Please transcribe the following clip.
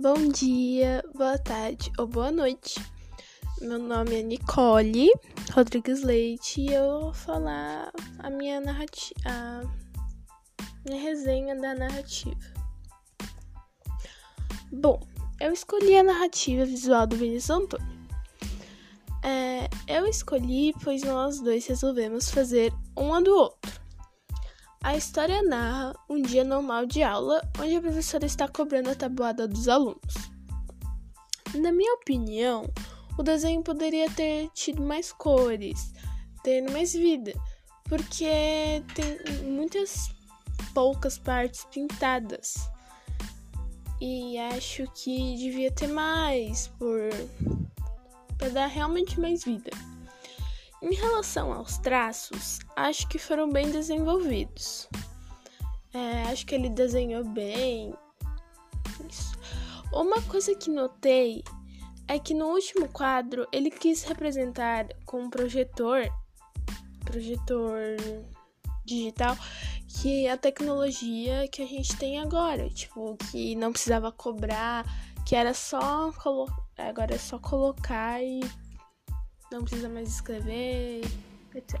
Bom dia, boa tarde ou boa noite. Meu nome é Nicole Rodrigues Leite e eu vou falar a minha narrativa, a minha resenha da narrativa. Bom, eu escolhi a narrativa visual do Vinícius Antônio. É, eu escolhi pois nós dois resolvemos fazer uma do outro. A história narra um dia normal de aula, onde a professora está cobrando a tabuada dos alunos. Na minha opinião, o desenho poderia ter tido mais cores, ter mais vida, porque tem muitas poucas partes pintadas. E acho que devia ter mais por para dar realmente mais vida. Em relação aos traços, acho que foram bem desenvolvidos. É, acho que ele desenhou bem. Isso. Uma coisa que notei é que no último quadro ele quis representar com um projetor, projetor digital, que a tecnologia que a gente tem agora, tipo, que não precisava cobrar, que era só agora é só colocar e não precisa mais escrever, etc.